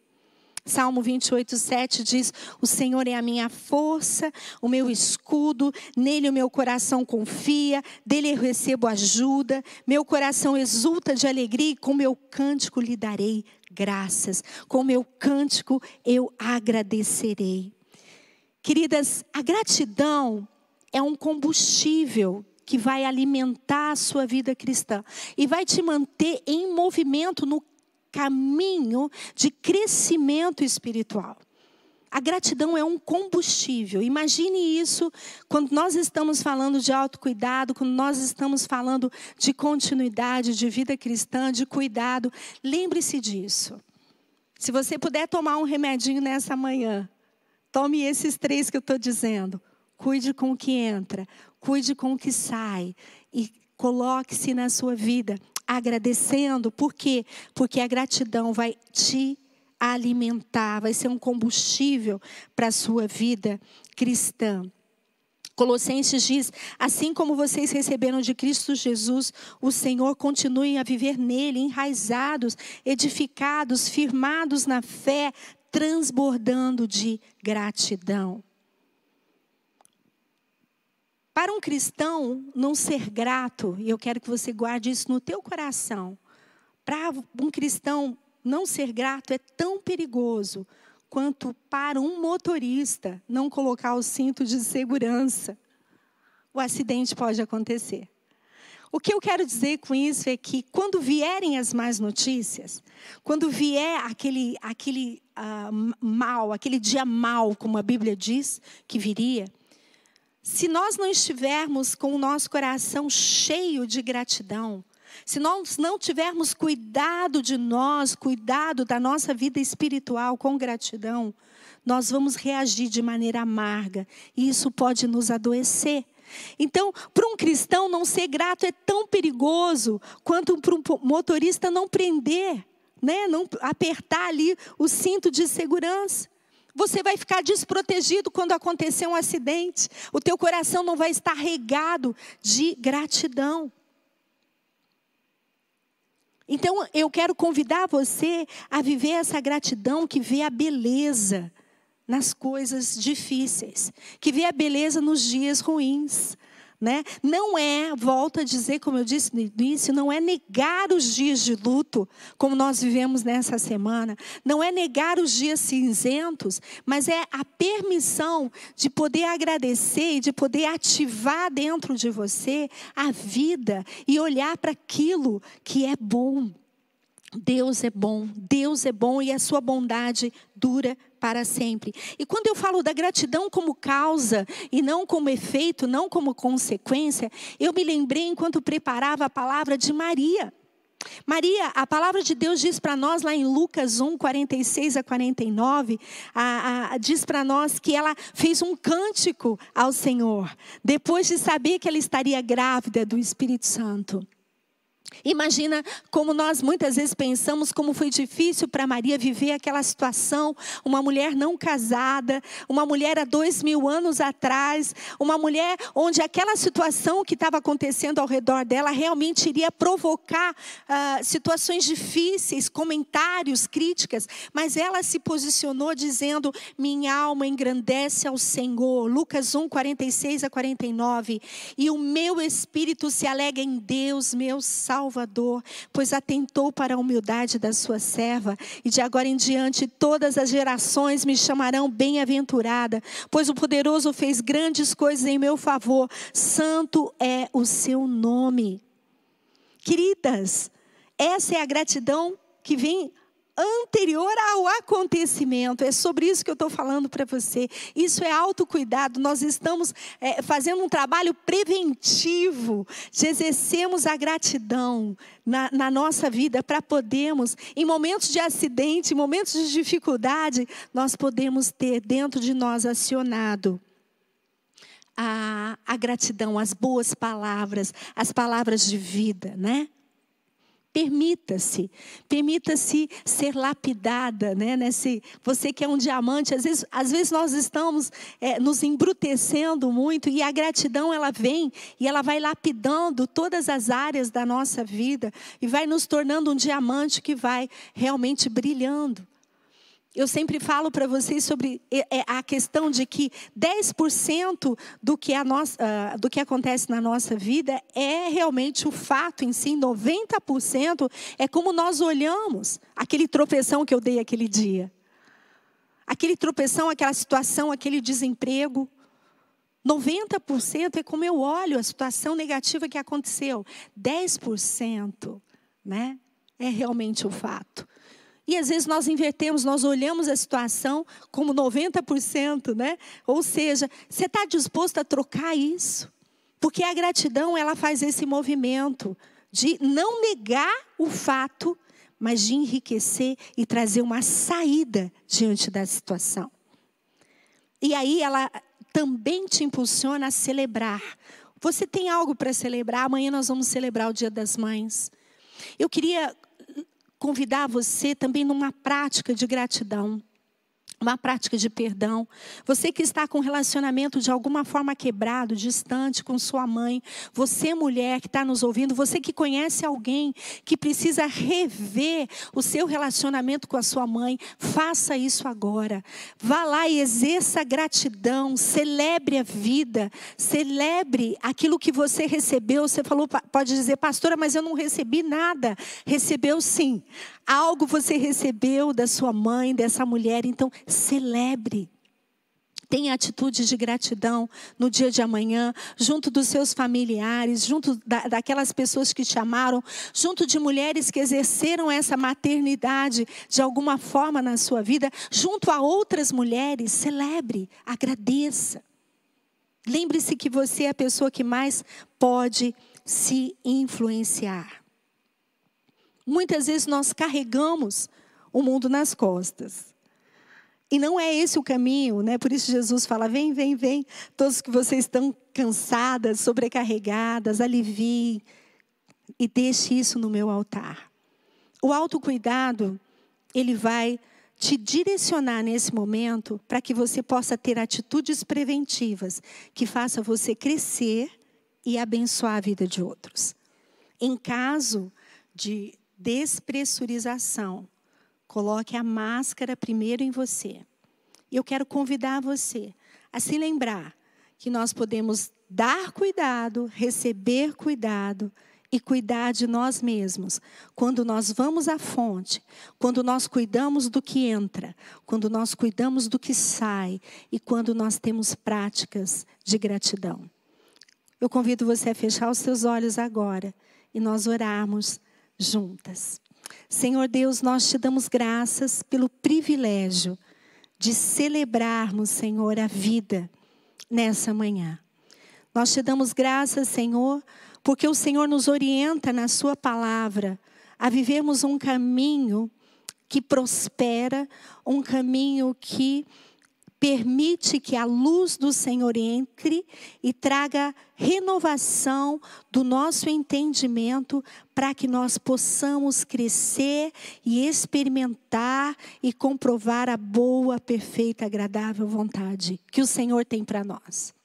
A: Salmo 28, 7 diz: O Senhor é a minha força, o meu escudo, nele o meu coração confia, dele eu recebo ajuda, meu coração exulta de alegria e com meu cântico lhe darei graças, com meu cântico eu agradecerei. Queridas, a gratidão é um combustível que vai alimentar a sua vida cristã e vai te manter em movimento no caminho de crescimento espiritual. A gratidão é um combustível. Imagine isso quando nós estamos falando de autocuidado, quando nós estamos falando de continuidade, de vida cristã, de cuidado. Lembre-se disso. Se você puder tomar um remedinho nessa manhã, tome esses três que eu estou dizendo. Cuide com o que entra, cuide com o que sai e coloque-se na sua vida agradecendo. Por quê? Porque a gratidão vai te alimentar, vai ser um combustível para a sua vida cristã. Colossenses diz: assim como vocês receberam de Cristo Jesus, o Senhor continue a viver nele, enraizados, edificados, firmados na fé, transbordando de gratidão. Para um cristão não ser grato, e eu quero que você guarde isso no teu coração. Para um cristão não ser grato é tão perigoso quanto para um motorista não colocar o cinto de segurança. O acidente pode acontecer. O que eu quero dizer com isso é que quando vierem as más notícias, quando vier aquele, aquele uh, mal, aquele dia mal, como a Bíblia diz que viria, se nós não estivermos com o nosso coração cheio de gratidão, se nós não tivermos cuidado de nós, cuidado da nossa vida espiritual com gratidão, nós vamos reagir de maneira amarga e isso pode nos adoecer. Então, para um cristão não ser grato é tão perigoso quanto para um motorista não prender, né? não apertar ali o cinto de segurança. Você vai ficar desprotegido quando acontecer um acidente. O teu coração não vai estar regado de gratidão. Então, eu quero convidar você a viver essa gratidão que vê a beleza nas coisas difíceis, que vê a beleza nos dias ruins. Né? Não é, volto a dizer, como eu disse no início, não é negar os dias de luto, como nós vivemos nessa semana, não é negar os dias cinzentos, mas é a permissão de poder agradecer e de poder ativar dentro de você a vida e olhar para aquilo que é bom. Deus é bom, Deus é bom e a sua bondade dura para sempre. E quando eu falo da gratidão como causa e não como efeito, não como consequência, eu me lembrei enquanto preparava a palavra de Maria. Maria, a palavra de Deus diz para nós lá em Lucas 1, 46 a 49, a, a, diz para nós que ela fez um cântico ao Senhor, depois de saber que ela estaria grávida do Espírito Santo. Imagina como nós muitas vezes pensamos como foi difícil para Maria viver aquela situação, uma mulher não casada, uma mulher há dois mil anos atrás, uma mulher onde aquela situação que estava acontecendo ao redor dela realmente iria provocar uh, situações difíceis, comentários, críticas, mas ela se posicionou dizendo: Minha alma engrandece ao Senhor. Lucas 1, 46 a 49. E o meu espírito se alega em Deus, meu Salvador Salvador, pois atentou para a humildade da sua serva, e de agora em diante todas as gerações me chamarão bem-aventurada, pois o poderoso fez grandes coisas em meu favor, santo é o seu nome. Queridas, essa é a gratidão que vem anterior ao acontecimento. É sobre isso que eu estou falando para você. Isso é autocuidado. Nós estamos é, fazendo um trabalho preventivo de exercermos a gratidão na, na nossa vida para podermos, em momentos de acidente, em momentos de dificuldade, nós podemos ter dentro de nós acionado. A, a gratidão, as boas palavras, as palavras de vida, né? Permita-se, permita-se ser lapidada, né? Nesse, você que é um diamante, às vezes, às vezes nós estamos é, nos embrutecendo muito e a gratidão ela vem e ela vai lapidando todas as áreas da nossa vida e vai nos tornando um diamante que vai realmente brilhando. Eu sempre falo para vocês sobre é, a questão de que 10% do que, a nossa, uh, do que acontece na nossa vida é realmente o fato em si, 90% é como nós olhamos aquele tropeção que eu dei aquele dia. Aquele tropeção, aquela situação, aquele desemprego. 90% é como eu olho a situação negativa que aconteceu. 10% né, é realmente o fato. E às vezes nós invertemos, nós olhamos a situação como 90%, né? Ou seja, você está disposto a trocar isso? Porque a gratidão, ela faz esse movimento de não negar o fato, mas de enriquecer e trazer uma saída diante da situação. E aí ela também te impulsiona a celebrar. Você tem algo para celebrar? Amanhã nós vamos celebrar o Dia das Mães. Eu queria convidar você também numa prática de gratidão uma prática de perdão. Você que está com um relacionamento de alguma forma quebrado, distante com sua mãe, você mulher que está nos ouvindo, você que conhece alguém que precisa rever o seu relacionamento com a sua mãe, faça isso agora. Vá lá e exerça gratidão, celebre a vida, celebre aquilo que você recebeu. Você falou, pode dizer, pastora, mas eu não recebi nada. Recebeu sim. Algo você recebeu da sua mãe, dessa mulher, então celebre. Tenha atitude de gratidão no dia de amanhã, junto dos seus familiares, junto da, daquelas pessoas que te amaram, junto de mulheres que exerceram essa maternidade de alguma forma na sua vida, junto a outras mulheres. Celebre, agradeça. Lembre-se que você é a pessoa que mais pode se influenciar. Muitas vezes nós carregamos o mundo nas costas. E não é esse o caminho, né? Por isso Jesus fala: vem, vem, vem, todos que vocês estão cansadas, sobrecarregadas, aliviem e deixe isso no meu altar. O autocuidado, ele vai te direcionar nesse momento para que você possa ter atitudes preventivas que façam você crescer e abençoar a vida de outros. Em caso de despressurização. Coloque a máscara primeiro em você. E eu quero convidar você a se lembrar que nós podemos dar cuidado, receber cuidado e cuidar de nós mesmos. Quando nós vamos à fonte, quando nós cuidamos do que entra, quando nós cuidamos do que sai e quando nós temos práticas de gratidão. Eu convido você a fechar os seus olhos agora e nós orarmos juntas. Senhor Deus, nós te damos graças pelo privilégio de celebrarmos, Senhor, a vida nessa manhã. Nós te damos graças, Senhor, porque o Senhor nos orienta na Sua palavra a vivermos um caminho que prospera, um caminho que permite que a luz do Senhor entre e traga renovação do nosso entendimento para que nós possamos crescer e experimentar e comprovar a boa, perfeita, agradável vontade que o Senhor tem para nós.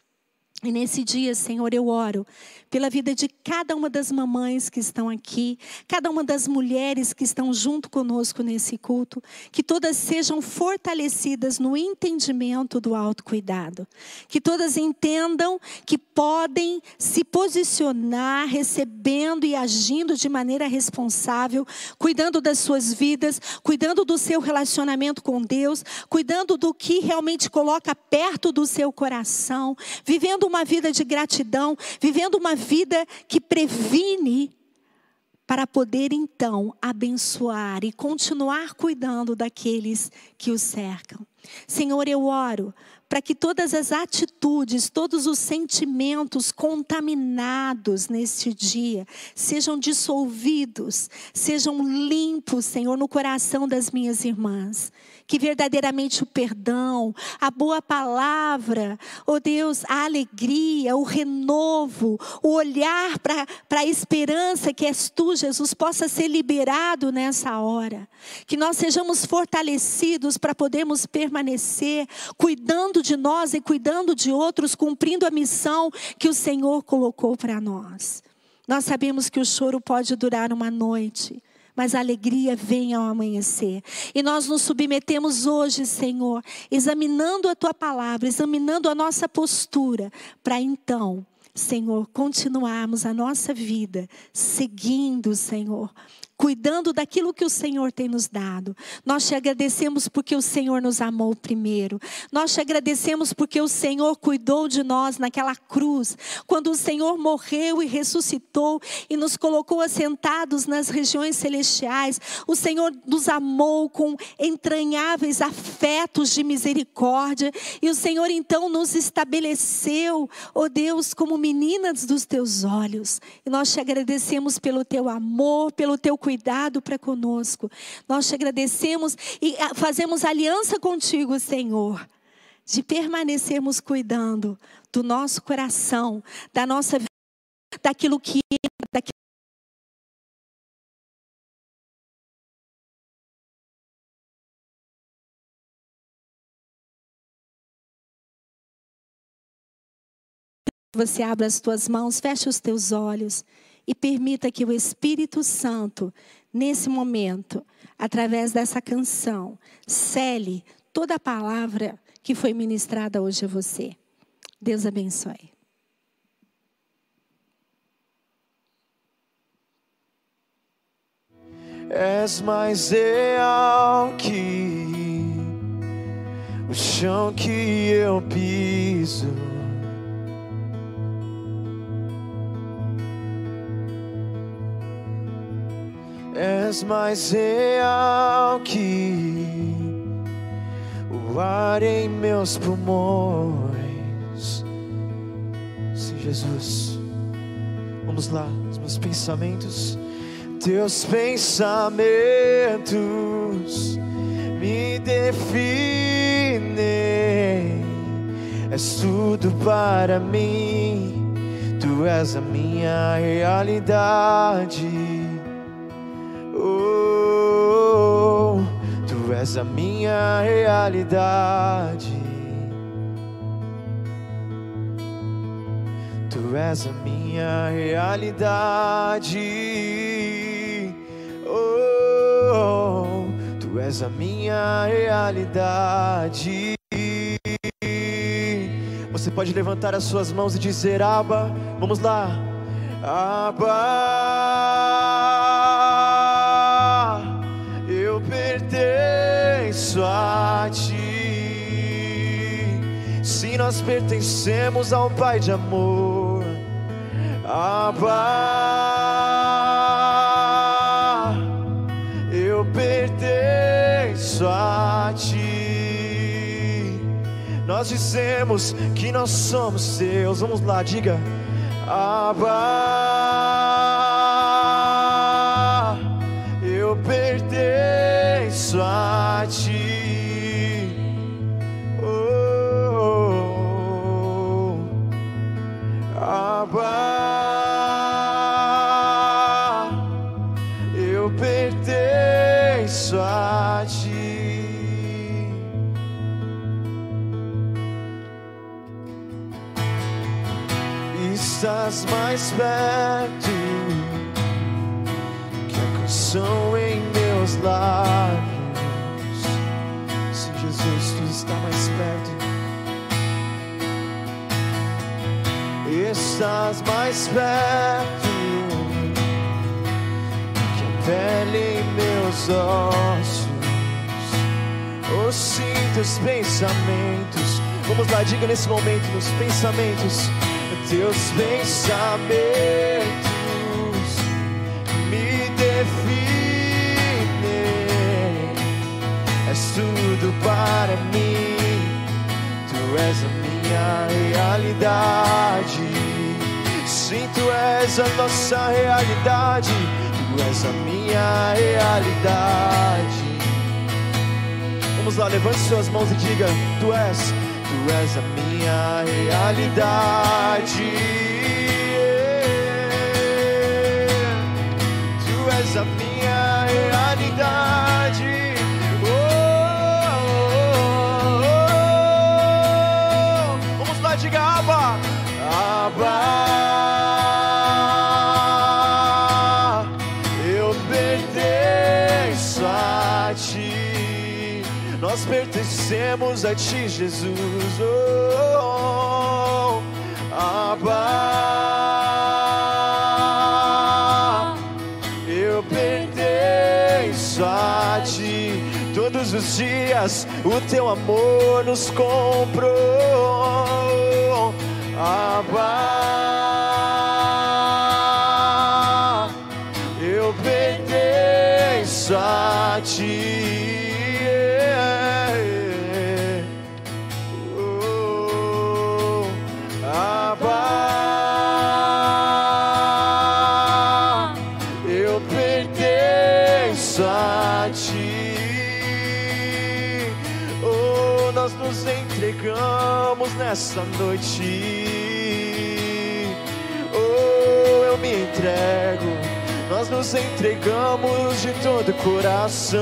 A: E nesse dia, Senhor, eu oro pela vida de cada uma das mamães que estão aqui, cada uma das mulheres que estão junto conosco nesse culto, que todas sejam fortalecidas no entendimento do autocuidado, que todas entendam que podem se posicionar recebendo e agindo de maneira responsável, cuidando das suas vidas, cuidando do seu relacionamento com Deus, cuidando do que realmente coloca perto do seu coração, vivendo uma vida de gratidão, vivendo uma vida que previne para poder então abençoar e continuar cuidando daqueles que o cercam. Senhor, eu oro para que todas as atitudes, todos os sentimentos contaminados neste dia sejam dissolvidos, sejam limpos, Senhor, no coração das minhas irmãs que verdadeiramente o perdão, a boa palavra, oh Deus, a alegria, o renovo, o olhar para a esperança que és tu, Jesus, possa ser liberado nessa hora. Que nós sejamos fortalecidos para podermos permanecer cuidando de nós e cuidando de outros, cumprindo a missão que o Senhor colocou para nós. Nós sabemos que o choro pode durar uma noite mas a alegria vem ao amanhecer. E nós nos submetemos hoje, Senhor, examinando a tua palavra, examinando a nossa postura, para então, Senhor, continuarmos a nossa vida seguindo, Senhor, cuidando daquilo que o Senhor tem nos dado. Nós te agradecemos porque o Senhor nos amou primeiro. Nós te agradecemos porque o Senhor cuidou de nós naquela cruz, quando o Senhor morreu e ressuscitou e nos colocou assentados nas regiões celestiais. O Senhor nos amou com entranháveis afetos de misericórdia e o Senhor então nos estabeleceu, ó oh Deus, como meninas dos teus olhos. E nós te agradecemos pelo teu amor, pelo teu cuidado cuidado para conosco. Nós te agradecemos e ah, fazemos aliança contigo, Senhor, de permanecermos cuidando do nosso coração, da nossa vida, daquilo que daquilo Você abre as tuas mãos, fecha os teus olhos e permita que o Espírito Santo, nesse momento, através dessa canção, cele toda a palavra que foi ministrada hoje a você. Deus abençoe.
B: És mais real que o chão que eu piso. És mais real que o ar em meus pulmões. Sim, Jesus, vamos lá, os meus pensamentos, teus pensamentos me definem, és tudo para mim, tu és a minha realidade és a minha realidade. Tu és a minha realidade. Oh. és a minha realidade. Você pode levantar as suas mãos e dizer: Aba, vamos lá. Aba, Sim, nós pertencemos ao Pai de amor. Aba, eu pertenço a ti. Nós dizemos que nós somos seus. Vamos lá, diga. Abba, nesse momento, nos pensamentos. Teus pensamentos me definem. És tudo para mim. Tu és a minha realidade. Sim, tu és a nossa realidade. Tu és a minha realidade. Vamos lá, levante suas mãos e diga: Tu és, Tu és a minha realidade. Tu és a minha pertencemos a ti, Jesus. Oh, Abba, eu pertenço a ti. Todos os dias o teu amor nos comprou. Abba, nessa noite. Oh, eu me entrego. Nós nos entregamos de todo coração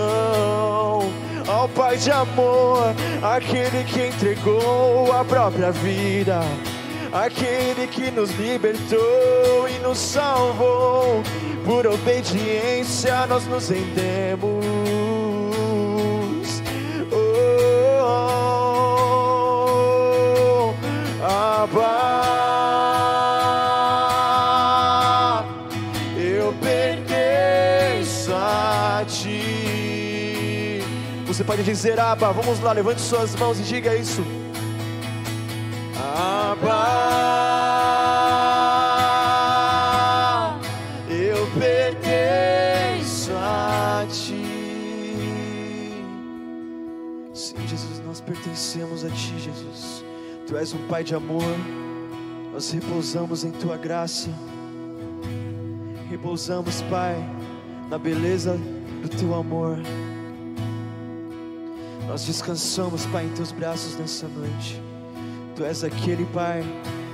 B: ao Pai de amor, aquele que entregou a própria vida, aquele que nos libertou e nos salvou. Por obediência nós nos rendemos. Você pode dizer, Abba, vamos lá, levante suas mãos e diga isso. Abba, eu pertenço a ti. Sim, Jesus, nós pertencemos a ti, Jesus. Tu és um Pai de amor. Nós repousamos em tua graça. Repousamos, Pai, na beleza do teu amor. Nós descansamos, Pai, em teus braços nessa noite. Tu és aquele, Pai,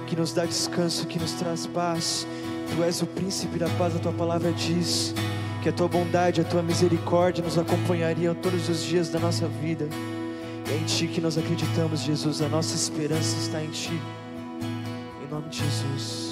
B: que nos dá descanso, que nos traz paz. Tu és o príncipe da paz, a tua palavra diz que a tua bondade, a tua misericórdia nos acompanhariam todos os dias da nossa vida. E é em ti que nós acreditamos, Jesus. A nossa esperança está em ti. Em nome de Jesus.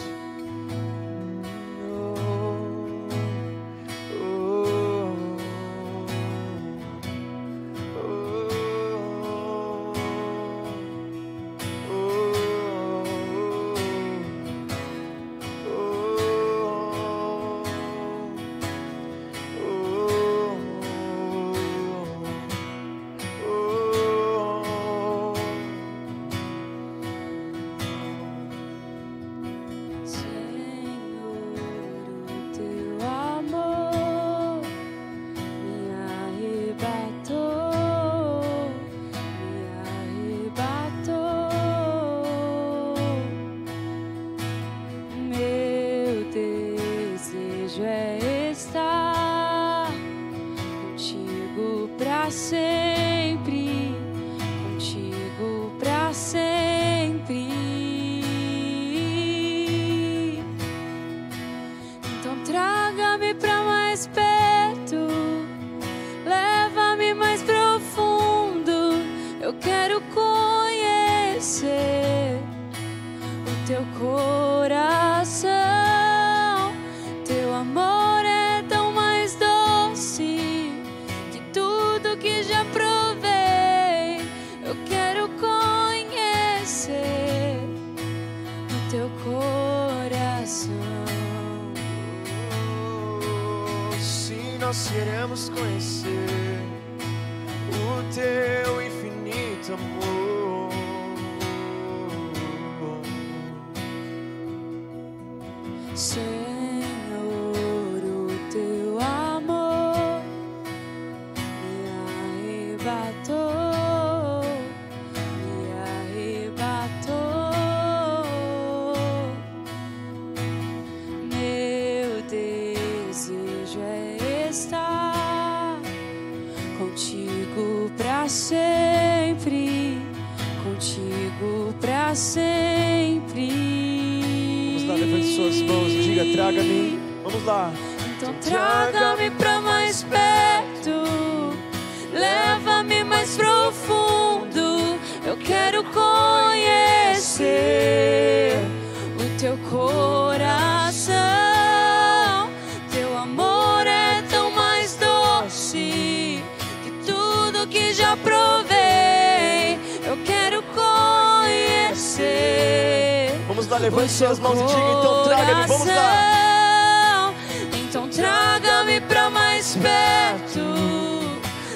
B: suas mãos e diga:
C: Então traga-me,
B: vamos lá. Então traga-me
C: para mais perto,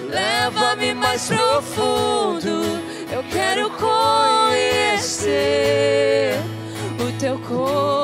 C: leva-me mais profundo. Eu quero conhecer o teu corpo.